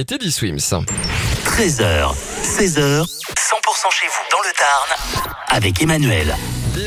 variété d'Iswims. 13h, 16h, 100% chez vous dans le Tarn avec Emmanuel.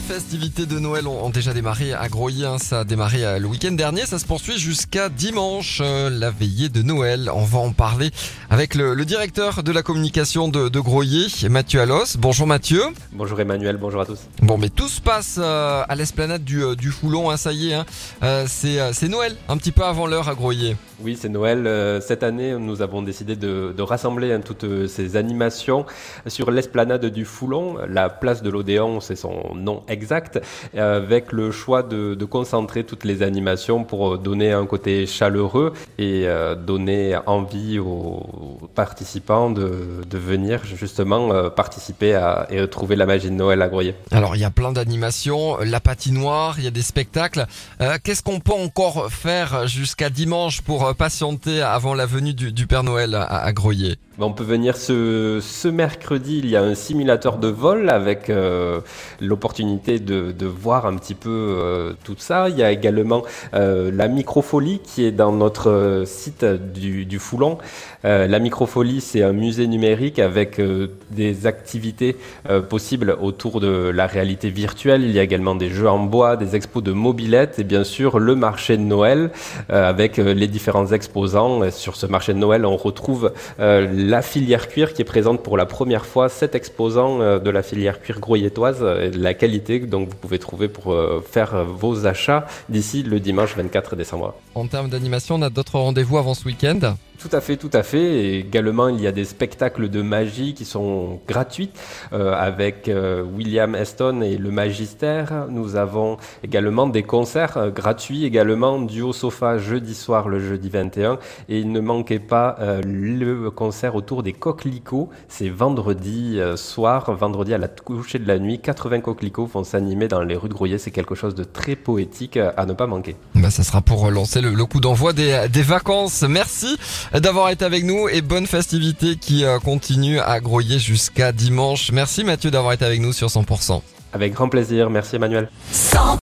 Les festivités de Noël ont déjà démarré à Groyer. hein. Ça a démarré euh, le week-end dernier. Ça se poursuit jusqu'à dimanche, euh, la veillée de Noël. On va en parler avec le, le directeur de la communication de, de Groyer, Mathieu Allos. Bonjour Mathieu. Bonjour Emmanuel, bonjour à tous. Bon, mais tout se passe euh, à l'esplanade du, du Foulon. hein, ça y est, hein. Euh, c'est Noël, un petit peu avant l'heure à Groyer. Oui, c'est Noël. Cette année, nous avons décidé de, de rassembler toutes ces animations sur l'esplanade du Foulon. La place de l'Odéon, c'est son nom exact, euh, avec le choix de, de concentrer toutes les animations pour donner un côté chaleureux et euh, donner envie aux participants de, de venir justement euh, participer à, et retrouver la magie de Noël à Groyer. Alors, il y a plein d'animations, la patinoire, il y a des spectacles. Euh, Qu'est-ce qu'on peut encore faire jusqu'à dimanche pour euh, patienter avant la venue du, du Père Noël à, à Groyer? On peut venir ce, ce mercredi, il y a un simulateur de vol avec euh, l'opportunité de, voir un petit peu euh, tout ça. Il y a également euh, la microfolie qui est dans notre euh, site du, Foulon. La microfolie, c'est un musée numérique avec des activités possibles autour de la réalité virtuelle. Il y a également des jeux en bois, des expos de mobilettes et bien sûr le marché de Noël avec les différents exposants. Sur ce marché de Noël, on retrouve la filière cuir qui est présente pour la première fois, sept exposants de la filière cuir de la qualité donc vous pouvez trouver pour euh, faire euh, vos achats d'ici le dimanche 24 décembre. En termes d'animation, on a d'autres rendez-vous avant ce week-end. Tout à fait, tout à fait. Et également, il y a des spectacles de magie qui sont gratuits euh, avec euh, William Eston et le Magistère. Nous avons également des concerts euh, gratuits, également du sofa jeudi soir, le jeudi 21. Et ne manquait pas euh, le concert autour des coquelicots. C'est vendredi euh, soir, vendredi à la coucher de la nuit. 80 coquelicots vont s'animer dans les rues de Grouillet. C'est quelque chose de très poétique à ne pas manquer. Bah, ça sera pour lancer le, le coup d'envoi des, des vacances. Merci d'avoir été avec nous et bonne festivité qui euh, continue à Groyer jusqu'à dimanche. Merci Mathieu d'avoir été avec nous sur 100%. Avec grand plaisir. Merci Emmanuel. 100%